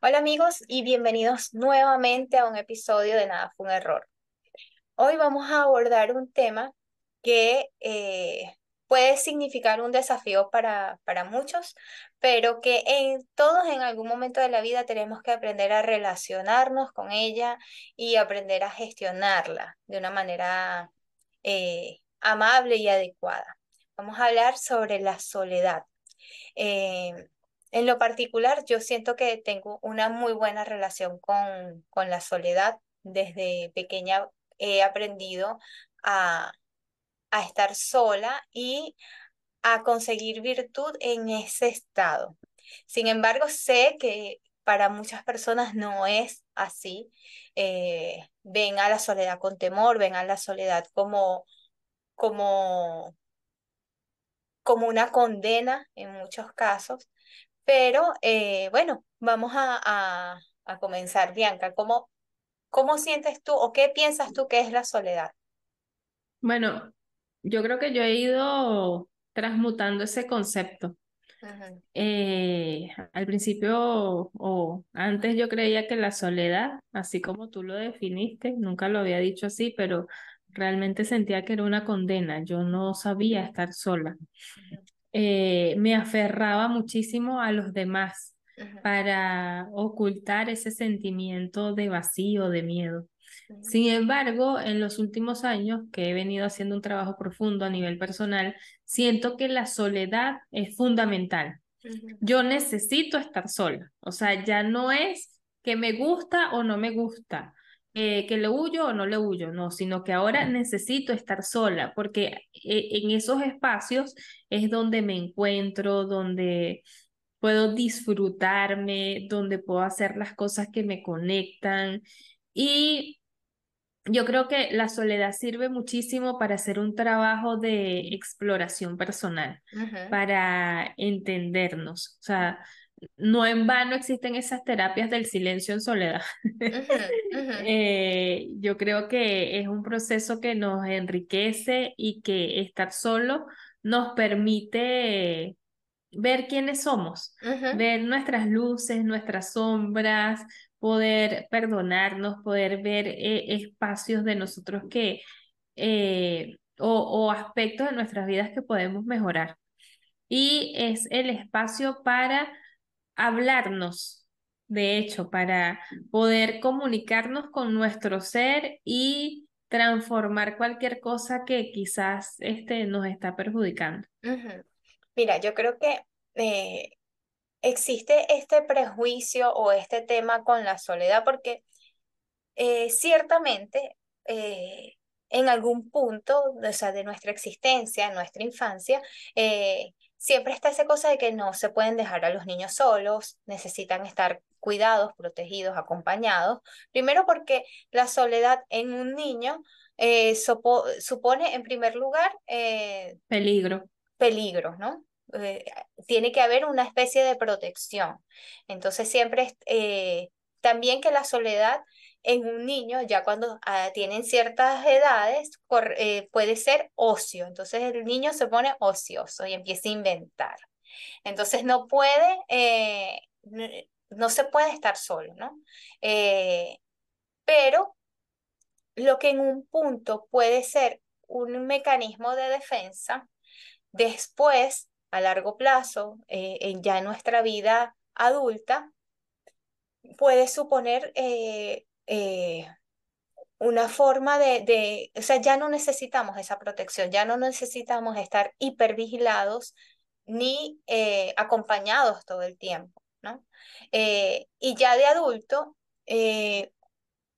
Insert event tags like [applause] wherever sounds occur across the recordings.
Hola amigos y bienvenidos nuevamente a un episodio de Nada fue un error. Hoy vamos a abordar un tema que eh, puede significar un desafío para, para muchos, pero que en, todos en algún momento de la vida tenemos que aprender a relacionarnos con ella y aprender a gestionarla de una manera eh, amable y adecuada. Vamos a hablar sobre la soledad. Eh, en lo particular, yo siento que tengo una muy buena relación con, con la soledad. Desde pequeña he aprendido a, a estar sola y a conseguir virtud en ese estado. Sin embargo, sé que para muchas personas no es así. Eh, ven a la soledad con temor, ven a la soledad como, como, como una condena en muchos casos. Pero eh, bueno, vamos a, a, comenzar. Bianca, ¿cómo, ¿cómo sientes tú o qué piensas tú que es la soledad? Bueno, yo creo que yo he ido transmutando ese concepto. Eh, al principio o antes yo creía que la soledad, así como tú lo definiste, nunca lo había dicho así, pero realmente sentía que era una condena. Yo no sabía estar sola. Eh, me aferraba muchísimo a los demás para ocultar ese sentimiento de vacío, de miedo. Sin embargo, en los últimos años que he venido haciendo un trabajo profundo a nivel personal, siento que la soledad es fundamental. Yo necesito estar sola, o sea, ya no es que me gusta o no me gusta, eh, que le huyo o no le huyo, no, sino que ahora necesito estar sola, porque eh, en esos espacios es donde me encuentro, donde puedo disfrutarme, donde puedo hacer las cosas que me conectan. Y yo creo que la soledad sirve muchísimo para hacer un trabajo de exploración personal, para entendernos. O sea, no en vano existen esas terapias del silencio en soledad. [laughs] Eh, yo creo que es un proceso que nos enriquece y que estar solo nos permite ver quiénes somos, ver nuestras luces, nuestras sombras, poder perdonarnos, poder ver eh, espacios de nosotros que, eh, o, o aspectos de nuestras vidas que podemos mejorar. Y es el espacio para hablarnos, de hecho, para poder comunicarnos con nuestro ser y transformar cualquier cosa que quizás este, nos está perjudicando. Mira, yo creo que eh, existe este prejuicio o este tema con la soledad porque eh, ciertamente eh, en algún punto o sea, de nuestra existencia, en nuestra infancia, siempre está esa cosa de que no se pueden dejar a los niños solos, necesitan estar cuidados, protegidos, acompañados. Primero porque la soledad en un niño eh, supone en primer lugar eh, peligro. Peligro, ¿no? Eh, tiene que haber una especie de protección. Entonces siempre también que la soledad en un niño, ya cuando ah, tienen ciertas edades, eh, puede ser ocio. Entonces el niño se pone ocioso y empieza a inventar. Entonces no puede, eh, no, se puede estar solo, ¿no? Eh, pero lo que en un punto puede ser un mecanismo de defensa, después, a largo plazo, en ya nuestra vida adulta, puede suponer una forma de, de, o sea, ya no necesitamos esa protección, ya no necesitamos estar hipervigilados ni eh, acompañados todo el tiempo, ¿no? Eh, y ya de adulto,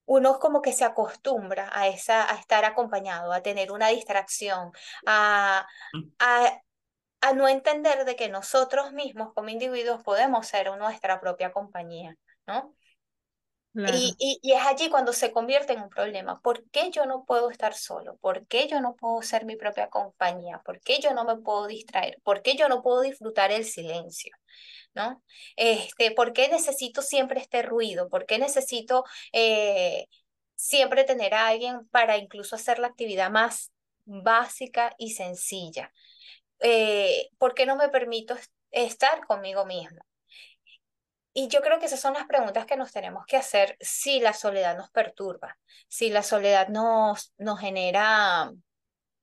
uno como que se acostumbra a, esa, a estar acompañado, a tener una distracción, a, a, a no entender de que nosotros mismos como individuos podemos ser nuestra propia compañía, ¿no? Y, es allí cuando se convierte en un problema. ¿Por qué yo no puedo estar solo? ¿Por qué yo no puedo ser mi propia compañía? ¿Por qué yo no me puedo distraer? ¿Por qué yo no puedo disfrutar el silencio? ¿No? Este, ¿Por qué necesito siempre este ruido? ¿Por qué necesito eh, siempre tener a alguien para incluso hacer la actividad más básica y sencilla? Eh, ¿Por qué no me permito estar conmigo mismo? Y yo creo que esas son las preguntas que nos tenemos que hacer si la soledad nos perturba, si la soledad nos, nos genera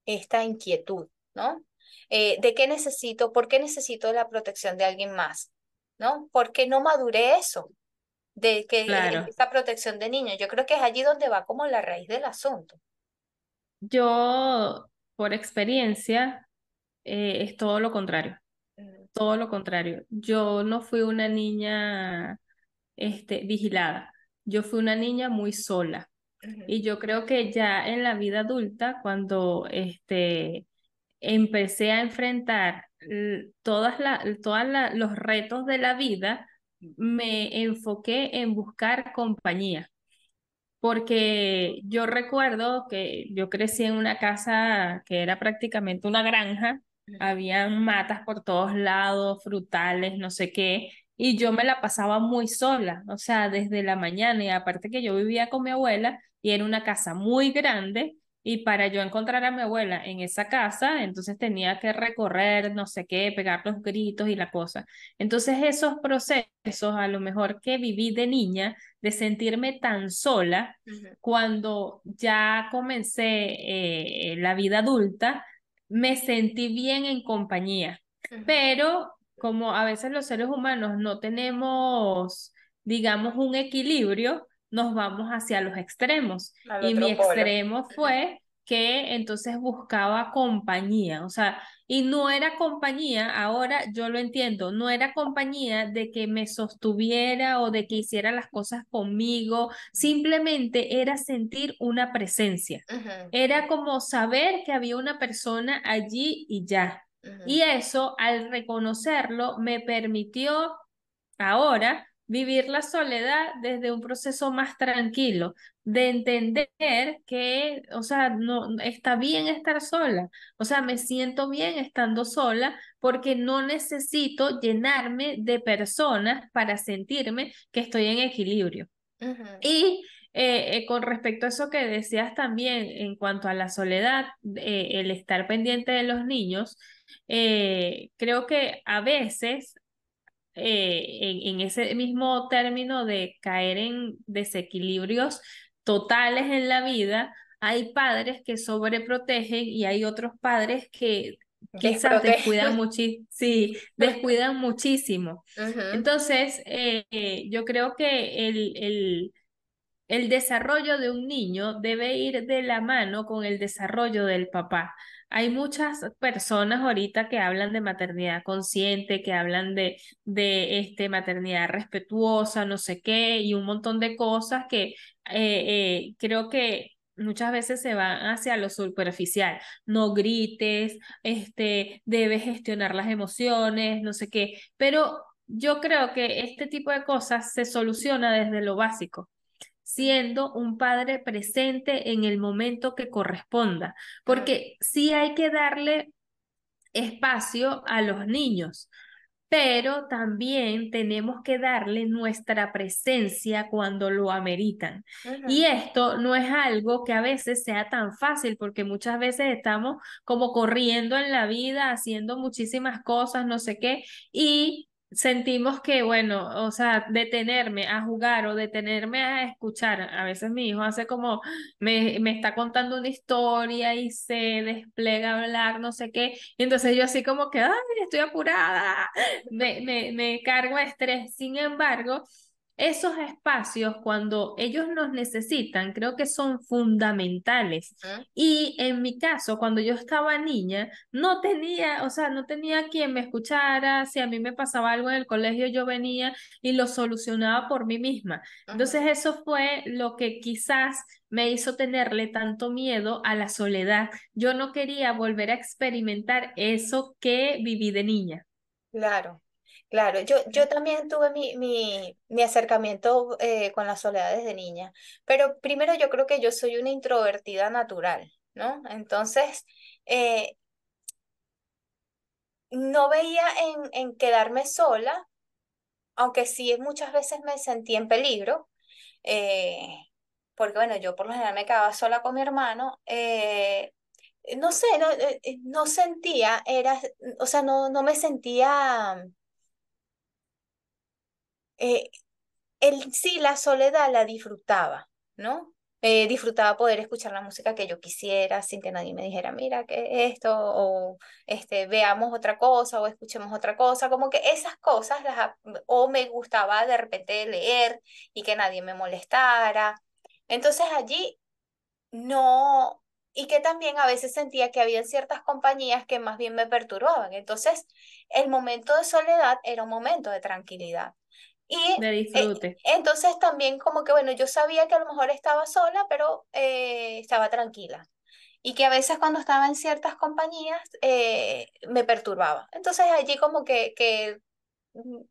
esta inquietud, ¿no? Eh, ¿De qué necesito? ¿Por qué necesito la protección de alguien más? ¿No? ¿Por qué no maduré eso? De que esa protección de niños. Yo creo que es allí donde va como la raíz del asunto. Yo, por experiencia, eh, es todo lo contrario. Todo lo contrario. Yo no fui una niña este, vigilada. Yo fui una niña muy sola. Y yo creo que ya en la vida adulta, cuando este, empecé a enfrentar todas la, todas los retos de la vida, me enfoqué en buscar compañía. Porque yo recuerdo que yo crecí en una casa que era prácticamente una granja, habían matas por todos lados, frutales, no sé qué, y yo me la pasaba muy sola, o sea, desde la mañana, y aparte que yo vivía con mi abuela, y era una casa muy grande, y para yo encontrar a mi abuela en esa casa, entonces tenía que recorrer, no sé qué, pegar los gritos y la cosa. Entonces esos procesos, a lo mejor que viví de niña, de sentirme tan sola, cuando ya comencé eh, la vida adulta, me sentí bien en compañía. Pero como a veces los seres humanos no tenemos, digamos, un equilibrio, nos vamos hacia los extremos. Y mi extremo fue que entonces buscaba compañía, o sea, y no era compañía, ahora yo lo entiendo, no era compañía de que me sostuviera o de que hiciera las cosas conmigo, simplemente era sentir una presencia, era como saber que había una persona allí y ya. Y eso, al reconocerlo, me permitió ahora vivir la soledad desde un proceso más tranquilo, de entender que, o sea, no está bien estar sola, o sea, me siento bien estando sola porque no necesito llenarme de personas para sentirme que estoy en equilibrio. Y eh, eh, con respecto a eso que decías también en cuanto a la soledad, eh, el estar pendiente de los niños, creo que a veces eh, en, ese mismo término de caer en desequilibrios totales en la vida, hay padres que sobreprotegen y hay otros padres que quizás descuidan, sí, [laughs] descuidan muchísimo. Entonces, eh, eh, yo creo que el, el, el desarrollo de un niño debe ir de la mano con el desarrollo del papá. Hay muchas personas ahorita que hablan de maternidad consciente, que hablan de, este, maternidad respetuosa, no sé qué, y un montón de cosas que eh, eh, creo que muchas veces se van hacia lo superficial. No grites, este, debes gestionar las emociones, no sé qué. Pero yo creo que este tipo de cosas se soluciona desde lo básico siendo un padre presente en el momento que corresponda, porque sí hay que darle espacio a los niños, pero también tenemos que darle nuestra presencia cuando lo ameritan. Y esto no es algo que a veces sea tan fácil, porque muchas veces estamos como corriendo en la vida, haciendo muchísimas cosas, no sé qué, y sentimos que, bueno, o sea, detenerme a jugar o detenerme a escuchar. A veces mi hijo hace como, me, me está contando una historia y se despliega a hablar, no sé qué. Y entonces yo así como que, ay, estoy apurada, me, me, me cargo de estrés. Sin embargo, esos espacios cuando ellos nos necesitan, creo que son fundamentales. Y en mi caso, cuando yo estaba niña, no tenía, o sea, no tenía quien me escuchara, si a mí me pasaba algo en el colegio, yo venía y lo solucionaba por mí misma. Entonces eso fue lo que quizás me hizo tenerle tanto miedo a la soledad. Yo no quería volver a experimentar eso que viví de niña. Claro. Claro, yo, yo también tuve mi, mi, mi acercamiento eh, con la soledad desde niña, pero primero yo creo que yo soy una introvertida natural, ¿no? Entonces, eh, no veía en, en quedarme sola, aunque sí muchas veces me sentí en peligro, eh, porque bueno, yo por lo general me quedaba sola con mi hermano, no sé, no, no sentía, era, o sea, no, no me sentía eh, él sí la soledad la disfrutaba, ¿no? Eh, disfrutaba poder escuchar la música que yo quisiera sin que nadie me dijera, mira, ¿qué es esto? O este, veamos otra cosa o escuchemos otra cosa, como que esas cosas, las, o me gustaba de repente leer y que nadie me molestara. Entonces allí no, y que también a veces sentía que había ciertas compañías que más bien me perturbaban. Entonces, el momento de soledad era un momento de tranquilidad. Y de disfrute. entonces también como que, bueno, yo sabía que a lo mejor estaba sola, pero eh, estaba tranquila. Y que a veces cuando estaba en ciertas compañías eh, me perturbaba. Entonces allí como que, que mm,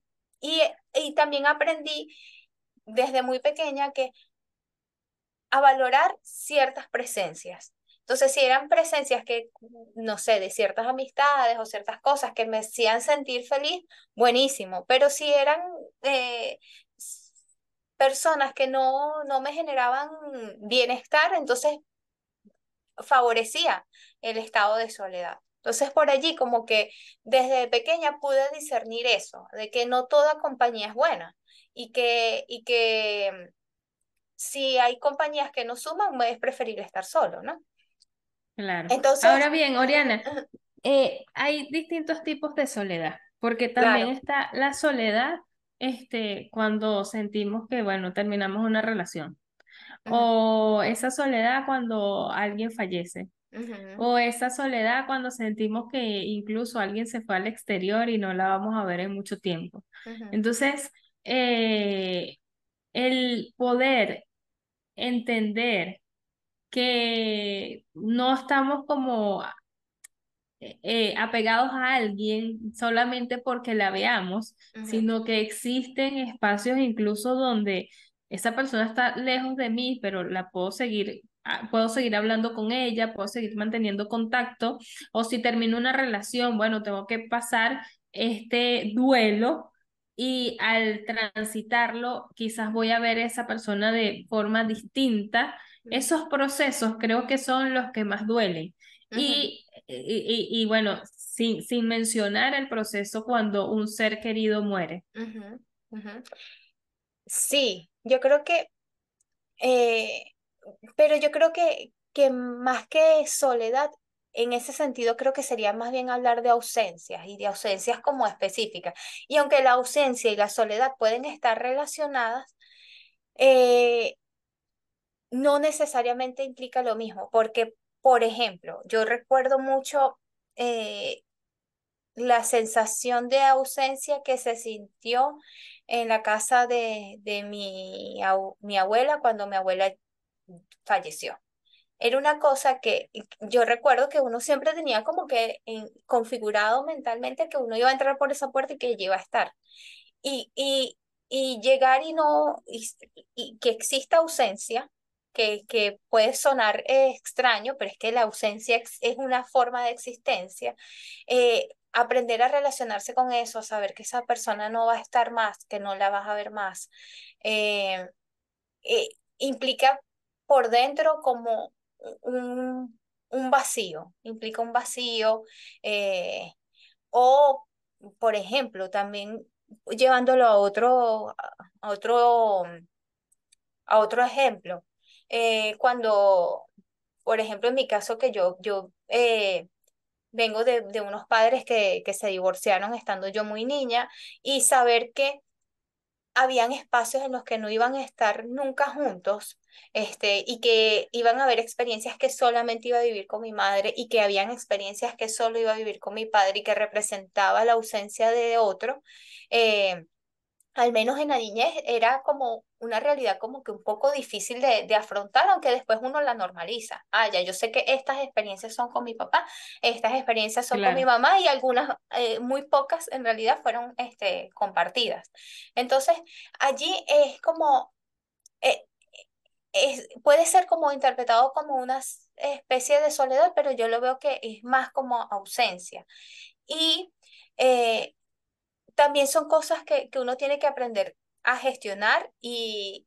y, y también aprendí desde muy pequeña que a valorar ciertas presencias. Entonces, si eran presencias que, no sé, de ciertas amistades o ciertas cosas que me hacían sentir feliz, buenísimo. Pero si eran eh, personas que no, no me generaban bienestar, entonces favorecía el estado de soledad. Entonces por allí como que desde pequeña pude discernir eso, de que no toda compañía es buena y que, y que si hay compañías que no suman, es preferible estar solo, ¿no? Claro. Entonces, Ahora bien, Oriana, eh, hay distintos tipos de soledad, porque también está la soledad este, cuando sentimos que, bueno, terminamos una relación, o esa soledad cuando alguien fallece, o esa soledad cuando sentimos que incluso alguien se fue al exterior y no la vamos a ver en mucho tiempo. Entonces, eh, el poder entender que no estamos como eh, eh, apegados a alguien solamente porque la veamos, sino que existen espacios incluso donde esa persona está lejos de mí, pero la puedo seguir, ah, puedo seguir hablando con ella, puedo seguir manteniendo contacto, o si termino una relación, bueno, tengo que pasar este duelo y al transitarlo quizás voy a ver a esa persona de forma distinta. Esos procesos creo que son los que más duelen. y, y, y, bueno, sin, sin mencionar el proceso cuando un ser querido muere. Sí, yo creo que, eh, pero yo creo que, que más que soledad, en ese sentido creo que sería más bien hablar de ausencias y de ausencias como específicas. Y aunque la ausencia y la soledad pueden estar relacionadas, eh, no necesariamente implica lo mismo, porque, por ejemplo, yo recuerdo mucho eh, la sensación de ausencia que se sintió en la casa de, de mi, mi abuela cuando mi abuela falleció era una cosa que yo recuerdo que uno siempre tenía como que configurado mentalmente que uno iba a entrar por esa puerta y que ella iba a estar. Y, y, y llegar y no, y, que exista ausencia, que, puede sonar extraño, pero es que la ausencia es una forma de existencia. Eh, aprender a relacionarse con eso, saber que esa persona no va a estar más, que no la vas a ver más, eh, eh, implica por dentro como un, un vacío, implica un vacío. Eh, o, por ejemplo, también llevándolo a otro, a otro, a otro ejemplo, eh, cuando, por ejemplo, en mi caso que yo, yo eh, vengo de, de, unos padres que, que se divorciaron estando yo muy niña y saber que habían espacios en los que no iban a estar nunca juntos, este, y que iban a haber experiencias que solamente iba a vivir con mi madre y que habían experiencias que solo iba a vivir con mi padre y que representaba la ausencia de otro. Eh, al menos en la niñez era como una realidad como que un poco difícil de, de, afrontar, aunque después uno la normaliza. Ah, ya, yo sé que estas experiencias son con mi papá, estas experiencias son con mi mamá y algunas, eh, muy pocas en realidad fueron este, compartidas. Entonces, allí es como, eh, es, puede ser como interpretado como una especie de soledad, pero yo lo veo que es más como ausencia. Y eh, también son cosas que, que uno tiene que aprender a gestionar y,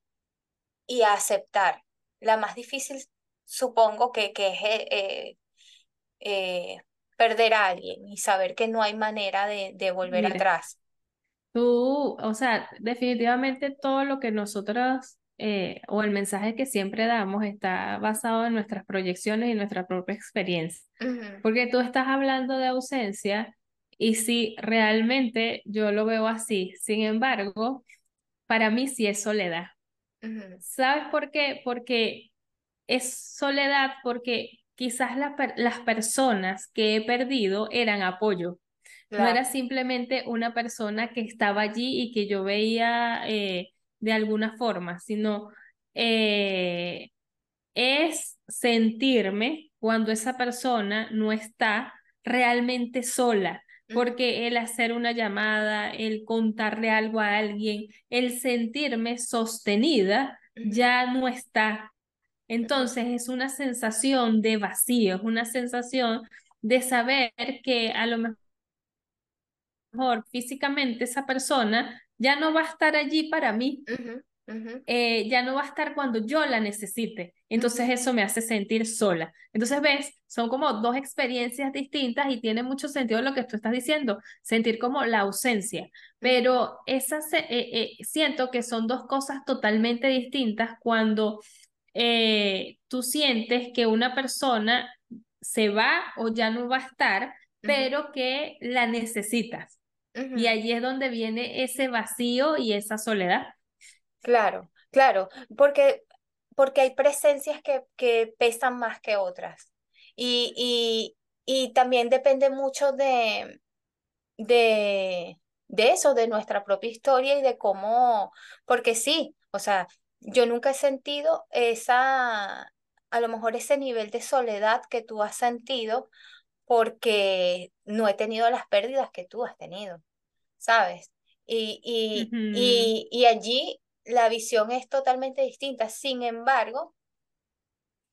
y a aceptar. La más difícil, supongo, que, que es eh, eh, perder a alguien y saber que no hay manera de, de volver atrás. Tú, o sea, definitivamente todo lo que nosotros eh, o el mensaje que siempre damos está basado en nuestras proyecciones y nuestra propia experiencia. Porque tú estás hablando de ausencia y si realmente yo lo veo así, sin embargo, para mí sí es soledad. ¿Sabes por qué? Porque es soledad porque quizás las personas que he perdido eran apoyo. No era simplemente una persona que estaba allí y que yo veía eh, de alguna forma, sino eh, es sentirme cuando esa persona no está realmente sola, porque el hacer una llamada, el contarle algo a alguien, el sentirme sostenida, ya no está. Entonces es una sensación de vacío, es una sensación de saber que a lo mejor físicamente esa persona ya no va a estar allí para mí, eh, ya no va a estar cuando yo la necesite. Entonces eso me hace sentir sola. Entonces, ves, son como dos experiencias distintas y tiene mucho sentido lo que tú estás diciendo, sentir como la ausencia. Pero esas, eh, eh, siento que son dos cosas totalmente distintas cuando tú sientes que una persona se va o ya no va a estar, pero que la necesitas. Y allí es donde viene ese vacío y esa soledad. Claro, claro, porque, porque hay presencias que, que pesan más que otras. Y, y, y también depende mucho de, de, de eso, de nuestra propia historia y de cómo, porque sí, o sea, yo nunca he sentido esa, a lo mejor ese nivel de soledad que tú has sentido porque no he tenido las pérdidas que tú has tenido, ¿sabes? Y, y, y, y allí la visión es totalmente distinta. Sin embargo,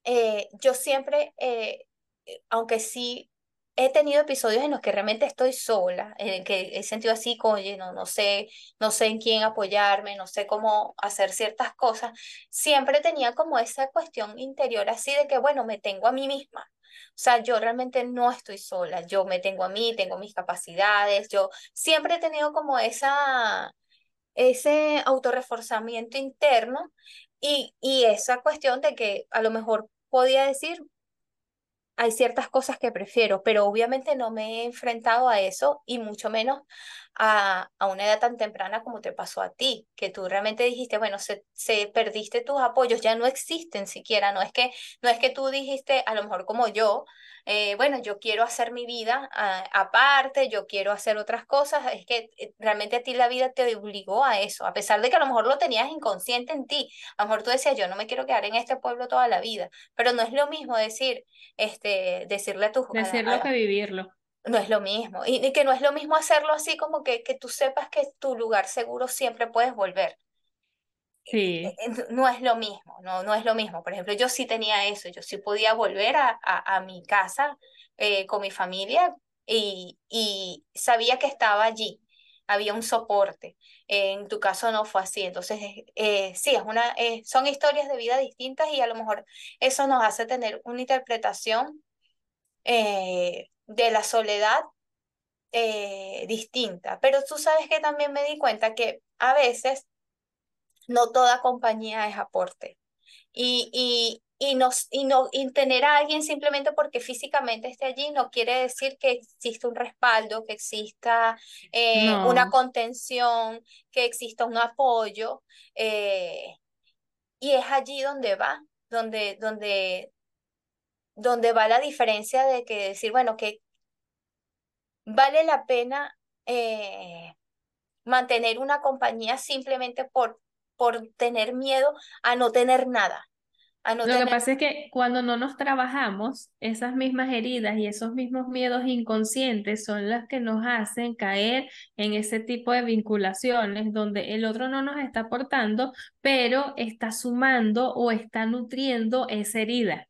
eh, yo siempre, eh, eh, aunque sí he tenido episodios en los que realmente estoy sola, en que he sentido así, oye, no, no sé, no sé en quién apoyarme, no sé cómo hacer ciertas cosas, siempre tenía como esa cuestión interior así de que, bueno, me tengo a mí misma. O sea, yo realmente no estoy sola, yo me tengo a mí, tengo mis capacidades, yo siempre he tenido como esa, ese autorreforzamiento interno y, y esa cuestión de que a lo mejor podía decir, hay ciertas cosas que prefiero, pero obviamente no me he enfrentado a eso y mucho menos a, a una edad tan temprana como te pasó a ti, que tú realmente dijiste, bueno, se, se perdiste tus apoyos, ya no existen siquiera, no es que no es que tú dijiste, a lo mejor como yo, eh, bueno, yo quiero hacer mi vida ah, aparte, yo quiero hacer otras cosas, es que eh, realmente a ti la vida te obligó a eso, a pesar de que a lo mejor lo tenías inconsciente en ti, a lo mejor tú decías, yo no me quiero quedar en este pueblo toda la vida, pero no es lo mismo decir, este, decirle a tus... Decirlo que vivirlo. No es lo mismo, y, que no es lo mismo hacerlo así como que, que tú sepas que tu lugar seguro siempre puedes volver. Sí. No es lo mismo, no, no es lo mismo. Por ejemplo, yo sí tenía eso, yo sí podía volver a, a, mi casa eh, con mi familia y, y sabía que estaba allí, había un soporte. en tu caso no fue así, entonces eh, sí, es una, eh, son historias de vida distintas y a lo mejor eso nos hace tener una interpretación de la soledad distinta. Pero tú sabes que también me di cuenta que a veces no toda compañía es aporte. Y, y, y, nos, y, no, y tener a alguien simplemente porque físicamente esté allí no quiere decir que exista un respaldo, que exista eh, una contención, que exista un apoyo. Eh, y es allí donde va, donde, donde, donde va la diferencia de que decir, bueno, que vale la pena eh, mantener una compañía simplemente por por tener miedo a no tener nada. A no Lo que pasa es que cuando no nos trabajamos, esas mismas heridas y esos mismos miedos inconscientes son las que nos hacen caer en ese tipo de vinculaciones donde el otro no nos está aportando, pero está sumando o está nutriendo esa herida.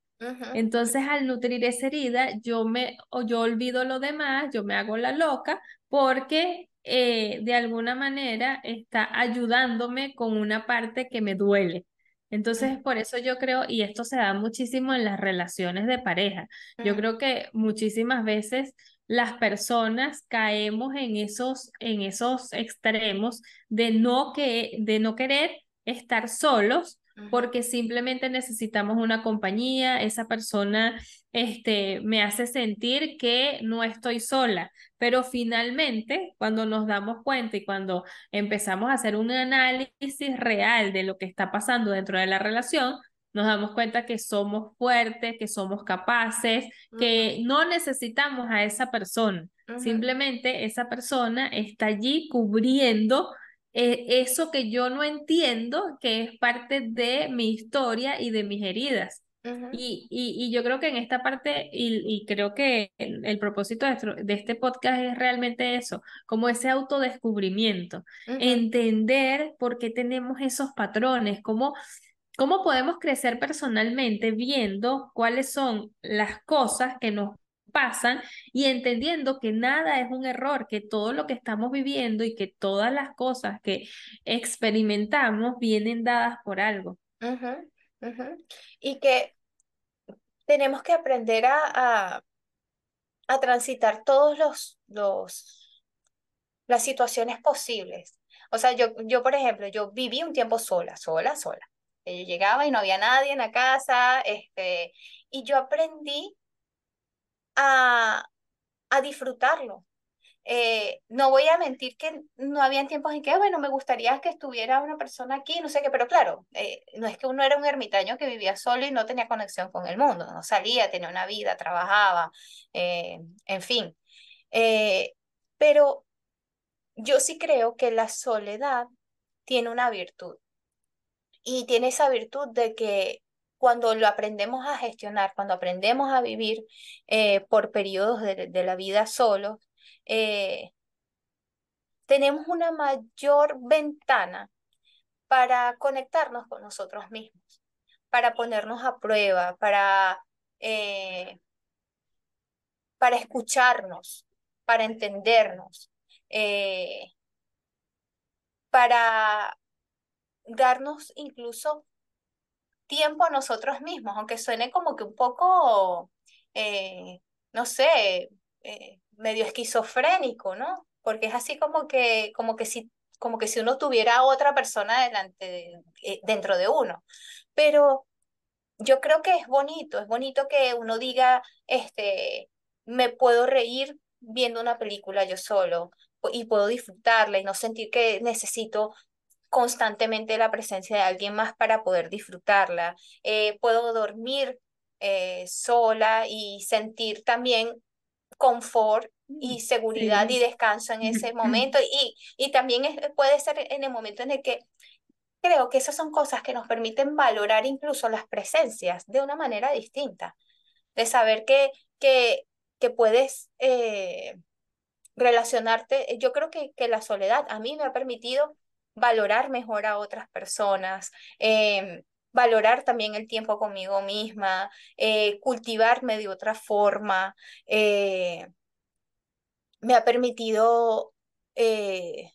Entonces, al nutrir esa herida, yo me o yo olvido lo demás, yo me hago la loca porque eh, de alguna manera está ayudándome con una parte que me duele. Entonces, por eso yo creo, y esto se da muchísimo en las relaciones de pareja, yo creo que muchísimas veces las personas caemos en esos, en esos extremos de no, que, de no querer estar solos porque simplemente necesitamos una compañía, esa persona este, me hace sentir que no estoy sola, pero finalmente cuando nos damos cuenta y cuando empezamos a hacer un análisis real de lo que está pasando dentro de la relación, nos damos cuenta que somos fuertes, que somos capaces, que no necesitamos a esa persona. Simplemente esa persona está allí cubriendo eh, eso que yo no entiendo, que es parte de mi historia y de mis heridas. y, y, yo creo que en esta parte, y, y creo que el, propósito de, este podcast es realmente eso, como ese autodescubrimiento, entender por qué tenemos esos patrones, cómo, cómo podemos crecer personalmente viendo cuáles son las cosas que nos pasan y entendiendo que nada es un error, que todo lo que estamos viviendo y que todas las cosas que experimentamos vienen dadas por algo. Y que tenemos que aprender a, a, transitar todos los, los, las situaciones posibles. O sea, yo, yo, por ejemplo, yo viví un tiempo sola, sola, sola. Yo llegaba y no había nadie en la casa, este, y yo aprendí a, a disfrutarlo. Eh, no voy a mentir que no habían tiempos en que, bueno, me gustaría que estuviera una persona aquí, no sé qué, pero claro, eh, no es que uno era un ermitaño que vivía solo y no tenía conexión con el mundo, no salía, tenía una vida, trabajaba, eh, en fin. pero yo sí creo que la soledad tiene una virtud y tiene esa virtud de que cuando lo aprendemos a gestionar, cuando aprendemos a vivir eh, por periodos de, la vida solos, eh, tenemos una mayor ventana para conectarnos con nosotros mismos, para ponernos a prueba, para, eh, para escucharnos, para entendernos, para darnos incluso tiempo a nosotros mismos, aunque suene como que un poco, eh, no sé, eh, medio esquizofrénico, ¿no? Porque es así como que, como que si, como que si uno tuviera a otra persona delante, eh, dentro de uno. Pero yo creo que es bonito, es bonito que uno diga, este, me puedo reír viendo una película yo solo y puedo disfrutarla y no sentir que necesito constantemente la presencia de alguien más para poder disfrutarla. Eh, puedo dormir eh, sola y sentir también confort y mm, seguridad y descanso en ese [laughs] momento. Y, y también puede ser en el momento en el que creo que esas son cosas que nos permiten valorar incluso las presencias de una manera distinta, de saber que, que, que puedes eh, relacionarte. Yo creo que, que la soledad a mí me ha permitido valorar mejor a otras personas, em, valorar también el tiempo conmigo misma, eh, cultivarme de otra forma. Eh, me ha permitido eh,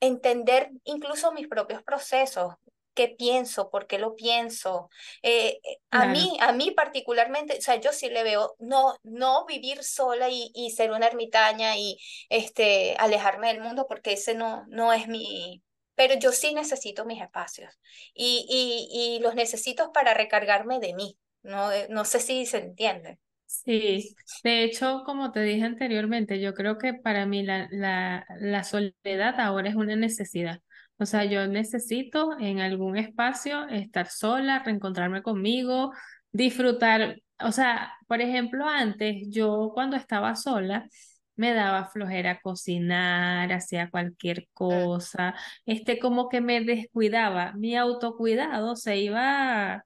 entender incluso mis propios procesos, qué pienso, por qué lo pienso. Eh, eh, a mí, a mí particularmente, o sea, yo sí le veo, no, no vivir sola y, y, ser una ermitaña y este, alejarme del mundo, porque ese no, no es mi, pero yo sí necesito mis espacios y, y, y los necesito para recargarme de mí. No, eh, no sé si se entiende. Sí, de hecho, como te dije anteriormente, yo creo que para mí la, la, la soledad ahora es una necesidad. O sea, yo necesito en algún espacio estar sola, reencontrarme conmigo, disfrutar. O sea, por ejemplo, antes yo cuando estaba sola me daba flojera cocinar, hacía cualquier cosa, este como que me descuidaba, mi autocuidado se iba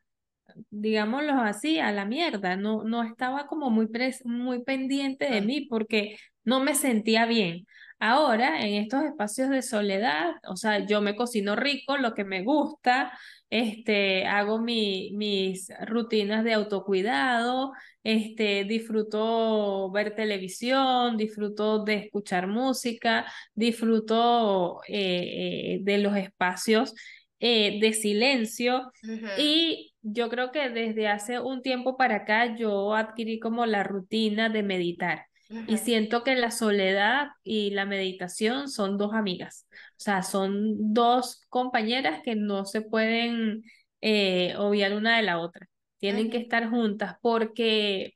digámoslo así, a la mierda, no, no estaba como muy, muy pendiente de mí porque no me sentía bien. Ahora, en estos espacios de soledad, o sea, yo me cocino rico, lo que me gusta, este, hago mi, mis rutinas de autocuidado, este, disfruto ver televisión, disfruto de escuchar música, disfruto eh, eh, de los espacios eh, de silencio y yo creo que desde hace un tiempo para acá yo adquirí como la rutina de meditar. Y siento que la soledad y la meditación son dos amigas, o sea, son dos compañeras que no se pueden eh, obviar una de la otra, tienen que estar juntas porque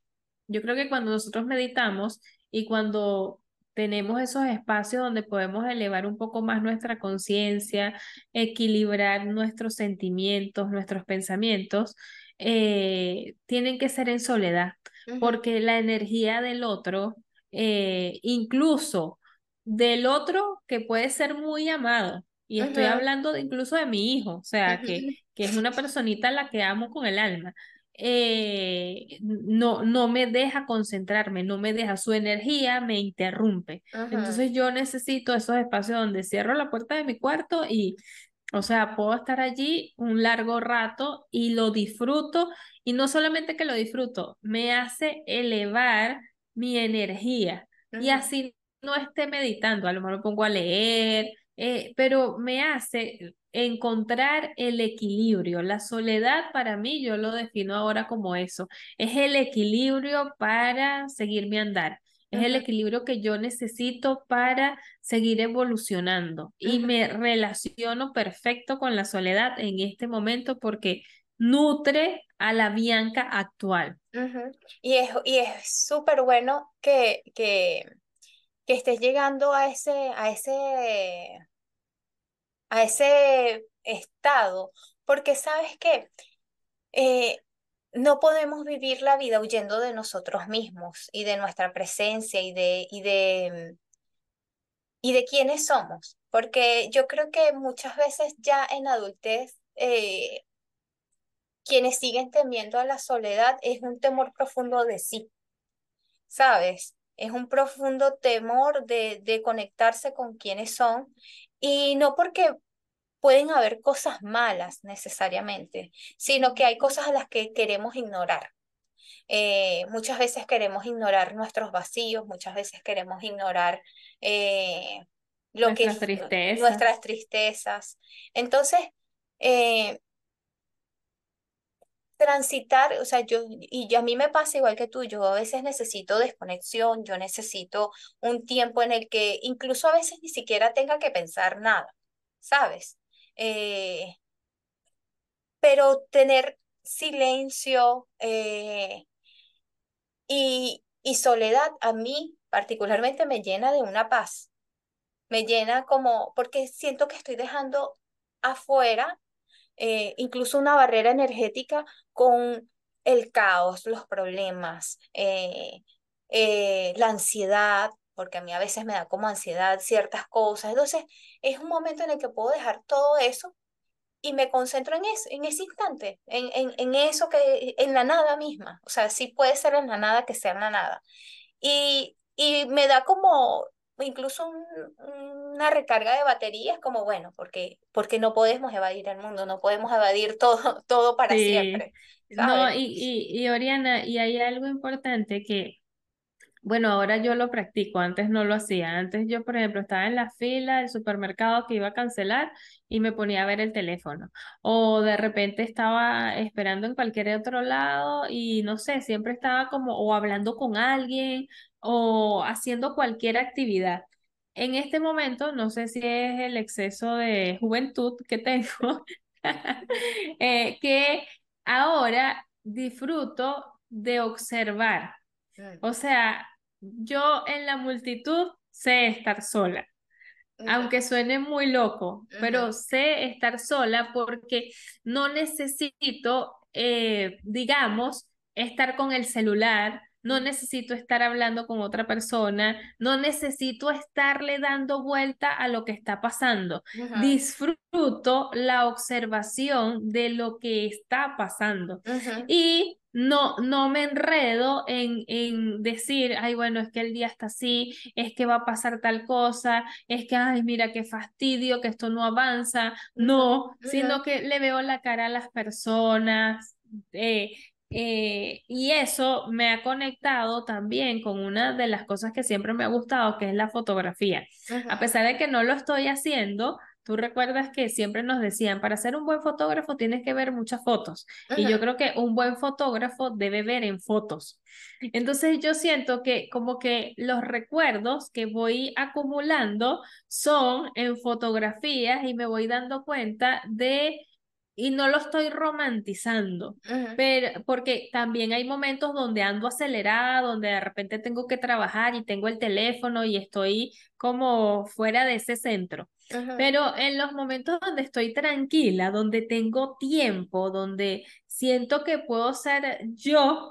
yo creo que cuando nosotros meditamos y cuando tenemos esos espacios donde podemos elevar un poco más nuestra conciencia, equilibrar nuestros sentimientos, nuestros pensamientos, eh, tienen que ser en soledad, porque la energía del otro, eh, incluso del otro que puede ser muy amado, y estoy hablando incluso de mi hijo, o sea, que, [laughs] que es una personita a la que amo con el alma, eh, no, no me deja concentrarme, no me deja, su energía me interrumpe. Entonces yo necesito esos espacios donde cierro la puerta de mi cuarto y, o sea, puedo estar allí un largo rato y lo disfruto. Y no solamente que lo disfruto, me hace elevar mi energía y así no esté meditando, a lo mejor me pongo a leer, eh, pero me hace encontrar el equilibrio. La soledad para mí, yo lo defino ahora como eso, es el equilibrio para seguir mi andar. Es el equilibrio que yo necesito para seguir evolucionando. Y me relaciono perfecto con la soledad en este momento porque nutre a la Bianca actual. Y es y es súper bueno que, que, que estés llegando a ese, a ese a ese estado, porque sabes que eh, no podemos vivir la vida huyendo de nosotros mismos y de nuestra presencia y de, y de, y de quiénes somos, porque yo creo que muchas veces ya en adultez eh, quienes siguen temiendo a la soledad es un temor profundo de sí, ¿sabes? Es un profundo temor de, de conectarse con quienes son y no porque pueden haber cosas malas necesariamente, sino que hay cosas a las que queremos ignorar. Eh, muchas veces queremos ignorar nuestros vacíos, muchas veces queremos ignorar eh, lo nuestras que tristezas. nuestras tristezas. Entonces, eh, transitar, o sea, yo, y yo, a mí me pasa igual que tú, yo a veces necesito desconexión, yo necesito un tiempo en el que incluso a veces ni siquiera tenga que pensar nada, ¿sabes? Eh, pero tener silencio eh, y, y soledad a mí particularmente me llena de una paz, me llena como, porque siento que estoy dejando afuera eh, incluso una barrera energética con el caos, los problemas, eh, eh, la ansiedad, porque a mí a veces me da como ansiedad ciertas cosas. Entonces, es un momento en el que puedo dejar todo eso y me concentro en, eso, en ese instante, en, en, en eso que, en la nada misma. O sea, sí puede ser en la nada que sea en la nada. Y, y me da como incluso una recarga de baterías, como bueno, porque, porque no podemos evadir el mundo, no podemos evadir [laughs] todo, todo para siempre. No, y, y, y Oriana, y hay algo importante que, bueno, ahora yo lo practico, antes no lo hacía. Antes yo, por ejemplo, estaba en la fila del supermercado que iba a cancelar y me ponía a ver el teléfono. O de repente estaba esperando en cualquier otro lado y no sé, siempre estaba como o hablando con alguien o haciendo cualquier actividad. En este momento, no sé si es el exceso de juventud que tengo, [laughs] eh, que ahora disfruto de observar. O sea, yo en la multitud sé estar sola, aunque suene muy loco, pero sé estar sola porque no necesito, eh, digamos, estar con el celular no necesito estar hablando con otra persona, no necesito estarle dando vuelta a lo que está pasando. Disfruto la observación de lo que está pasando. Y no, no me enredo en, en decir, ay, bueno, es que el día está así, es que va a pasar tal cosa, es que, ay, mira qué fastidio, que esto no avanza. No, sino que le veo la cara a las personas, eh, eh, y eso me ha conectado también con una de las cosas que siempre me ha gustado, que es la fotografía. A pesar de que no lo estoy haciendo, tú recuerdas que siempre nos decían, para ser un buen fotógrafo tienes que ver muchas fotos. Y yo creo que un buen fotógrafo debe ver en fotos. Entonces yo siento que como que los recuerdos que voy acumulando son en fotografías y me voy dando cuenta de y no lo estoy romantizando, pero porque también hay momentos donde ando acelerada, donde de repente tengo que trabajar y tengo el teléfono y estoy como fuera de ese centro. Pero en los momentos donde estoy tranquila, donde tengo tiempo, donde siento que puedo ser yo,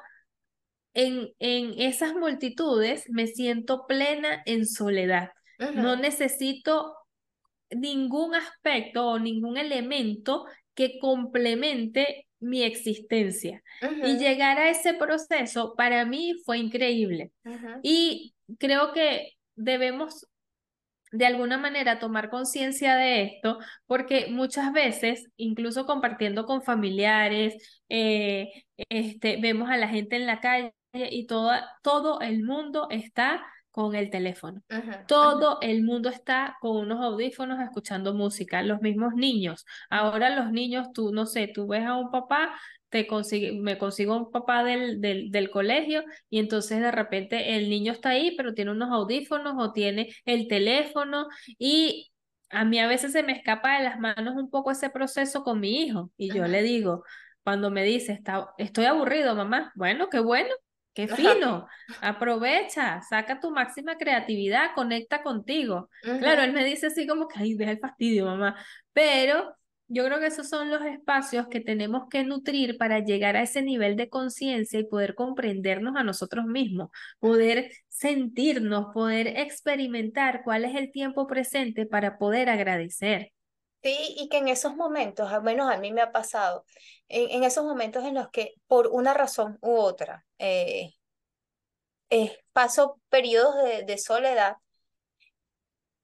en, en esas multitudes me siento plena en soledad. No necesito ningún aspecto o ningún elemento que complemente mi existencia. Y llegar a ese proceso para mí fue increíble. Y creo que debemos de alguna manera tomar conciencia de esto, porque muchas veces, incluso compartiendo con familiares, eh, este, vemos a la gente en la calle y todo el mundo está con el teléfono. Todo el mundo está con unos audífonos escuchando música, los mismos niños. Ahora los niños, tú no sé, tú ves a un papá, te consigue, me consigo un papá del, del, del colegio y entonces de repente el niño está ahí, pero tiene unos audífonos o tiene el teléfono y a mí a veces se me escapa de las manos un poco ese proceso con mi hijo. Y yo le digo, cuando me dice, Está, estoy aburrido, mamá, bueno, qué bueno, Qué fino, aprovecha, saca tu máxima creatividad, conecta contigo. Claro, él me dice así como que, ay, deja el fastidio, mamá, pero yo creo que esos son los espacios que tenemos que nutrir para llegar a ese nivel de conciencia y poder comprendernos a nosotros mismos, poder sentirnos, poder experimentar cuál es el tiempo presente para poder agradecer. Sí, y que en esos momentos, al menos a mí me ha pasado, en, esos momentos en los que por una razón u otra eh, paso periodos de, de soledad,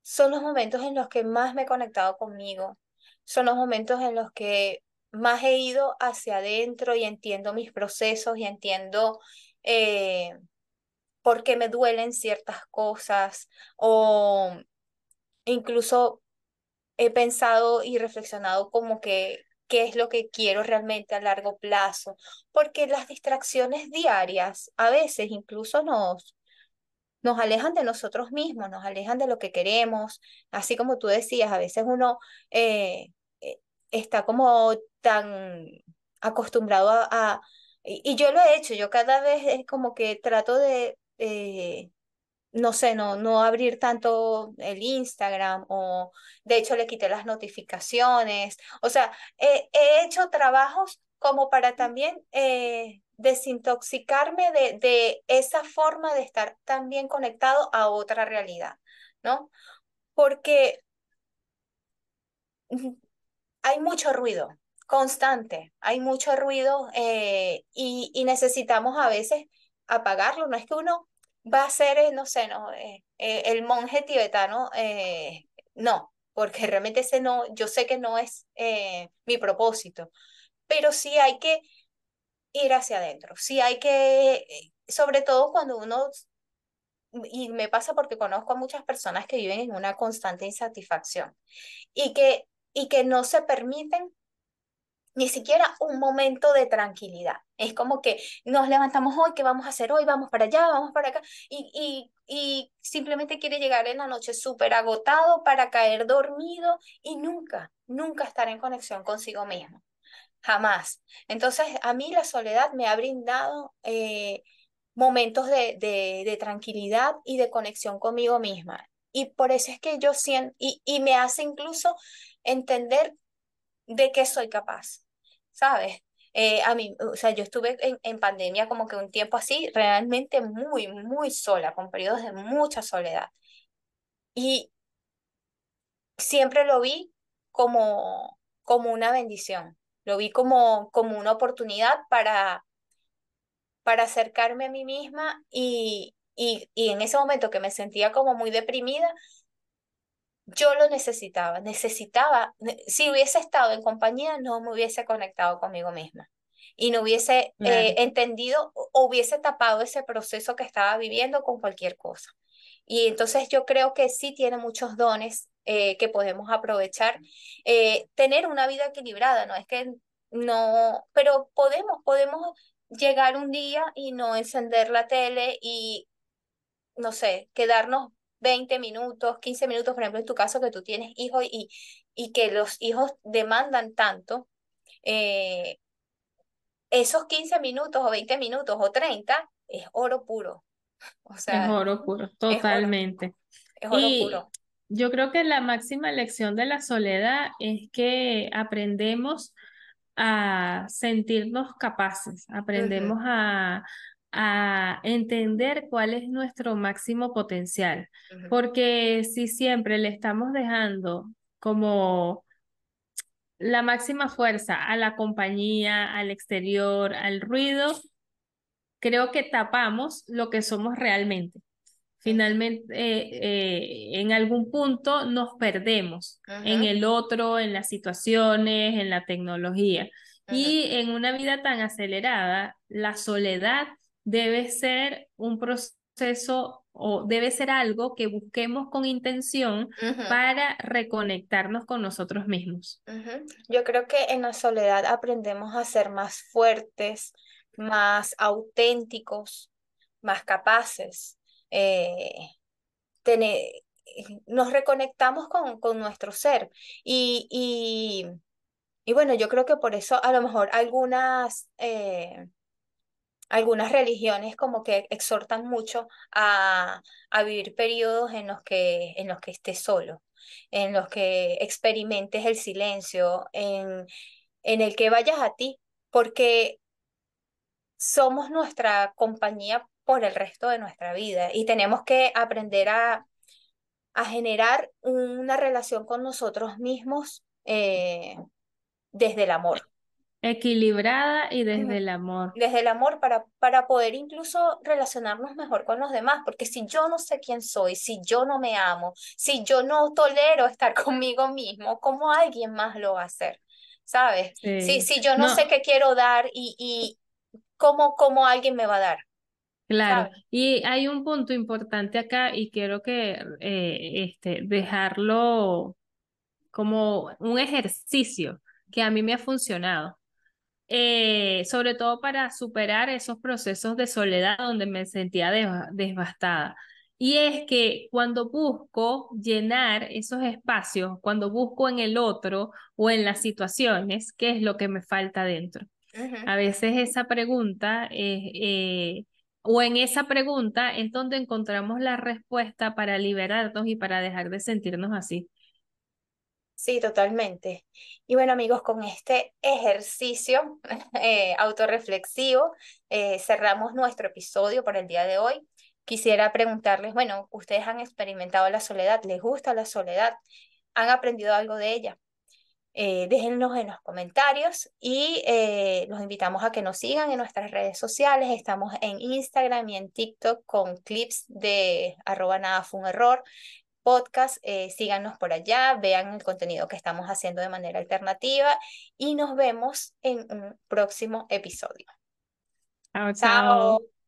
son los momentos en los que más me he conectado conmigo, son los momentos en los que más he ido hacia adentro y entiendo mis procesos y entiendo eh, por qué me duelen ciertas cosas o incluso he pensado y reflexionado como que qué es lo que quiero realmente a largo plazo, porque las distracciones diarias a veces incluso nos, nos alejan de nosotros mismos, nos alejan de lo que queremos, así como tú decías, a veces uno eh, eh, está como tan acostumbrado a, y, yo lo he hecho, yo cada vez es como que trato de... Eh, no sé, no, no abrir tanto el Instagram o de hecho le quité las notificaciones. O sea, he hecho trabajos como para también eh, desintoxicarme de, de esa forma de estar también conectado a otra realidad, ¿no? Porque hay mucho ruido constante, hay mucho ruido eh, y, y necesitamos a veces apagarlo. No es que uno va a ser, eh, no sé, no, eh, eh, el monje tibetano, no, porque [laughs] realmente ese no, yo sé que no es mi propósito, pero sí hay que ir hacia adentro, sí hay que, sobre todo cuando uno, y me pasa porque conozco a muchas personas que viven en una constante insatisfacción y que, y que no se permiten ni siquiera un momento de tranquilidad. Es como que nos levantamos hoy, ¿qué vamos a hacer hoy? Vamos para allá, vamos para acá. Y, y, y simplemente quiere llegar en la noche súper agotado para caer dormido y nunca, nunca estar en conexión consigo mismo. Jamás. Entonces, a mí la soledad me ha brindado eh, momentos de, de, de tranquilidad y de conexión conmigo misma. Y por eso es que yo siento, y, y me hace incluso entender de qué soy capaz, ¿sabes? Eh, a mí, o sea, yo estuve en, en, pandemia como que un tiempo así, realmente muy, muy sola, con periodos de mucha soledad. Y siempre lo vi como, como una bendición, lo vi como, como una oportunidad para, para acercarme a mí misma y, y, y en ese momento que me sentía como muy deprimida, yo lo necesitaba, necesitaba, si hubiese estado en compañía, no me hubiese conectado conmigo misma y no hubiese eh, entendido o hubiese tapado ese proceso que estaba viviendo con cualquier cosa. Y entonces yo creo que sí tiene muchos dones eh, que podemos aprovechar, eh, tener una vida equilibrada, no es que no, pero podemos, podemos llegar un día y no encender la tele y, no sé, quedarnos 20 minutos, 15 minutos, por ejemplo, en tu caso que tú tienes hijos y, y que los hijos demandan tanto, eh, esos 15 minutos o 20 minutos o 30 es oro puro. [laughs] O sea, es oro puro, totalmente. Es oro, puro. Yo creo que la máxima lección de la soledad es que aprendemos a sentirnos capaces, aprendemos a, a entender cuál es nuestro máximo potencial, porque si siempre le estamos dejando como la máxima fuerza a la compañía, al exterior, al ruido, creo que tapamos lo que somos realmente. Finalmente, eh, eh, en algún punto nos perdemos en el otro, en las situaciones, en la tecnología. Y en una vida tan acelerada, la soledad debe ser un proceso o debe ser algo que busquemos con intención para reconectarnos con nosotros mismos. Yo creo que en la soledad aprendemos a ser más fuertes, más auténticos, más capaces. Eh, tener, nos reconectamos con, con nuestro ser. Y, y, y, bueno, yo creo que por eso a lo mejor algunas... Eh, algunas religiones como que exhortan mucho a, a vivir periodos en los que, en los que estés solo, en los que experimentes el silencio, en, en el que vayas a ti, porque somos nuestra compañía por el resto de nuestra vida y tenemos que aprender a, a generar una relación con nosotros mismos eh, desde el amor. Equilibrada y desde el amor. Desde el amor para, para poder incluso relacionarnos mejor con los demás, porque si yo no sé quién soy, si yo no me amo, si yo no tolero estar [laughs] conmigo mismo, ¿cómo alguien más lo va a hacer? ¿Sabes? Si, si yo no, sé qué quiero dar y, y cómo, cómo alguien me va a dar. Claro, y hay un punto importante acá y quiero que eh, este, dejarlo como un ejercicio que a mí me ha funcionado. Eh, sobre todo para superar esos procesos de soledad donde me sentía devastada. Y es que cuando busco llenar esos espacios, cuando busco en el otro o en las situaciones, ¿qué es lo que me falta dentro? A veces esa pregunta eh, o en esa pregunta es donde encontramos la respuesta para liberarnos y para dejar de sentirnos así. Sí, totalmente. Y bueno, amigos, con este ejercicio [laughs] eh, autorreflexivo eh, cerramos nuestro episodio por el día de hoy. Quisiera preguntarles, bueno, ¿ustedes han experimentado la soledad? ¿Les gusta la soledad? ¿Han aprendido algo de ella? Eh, en los comentarios y eh, los invitamos a que nos sigan en nuestras redes sociales. Estamos en Instagram y en TikTok con clips de arroba nada fue un error podcast, eh, síganos por allá, vean el contenido que estamos haciendo de manera alternativa y nos vemos en un próximo episodio. chao.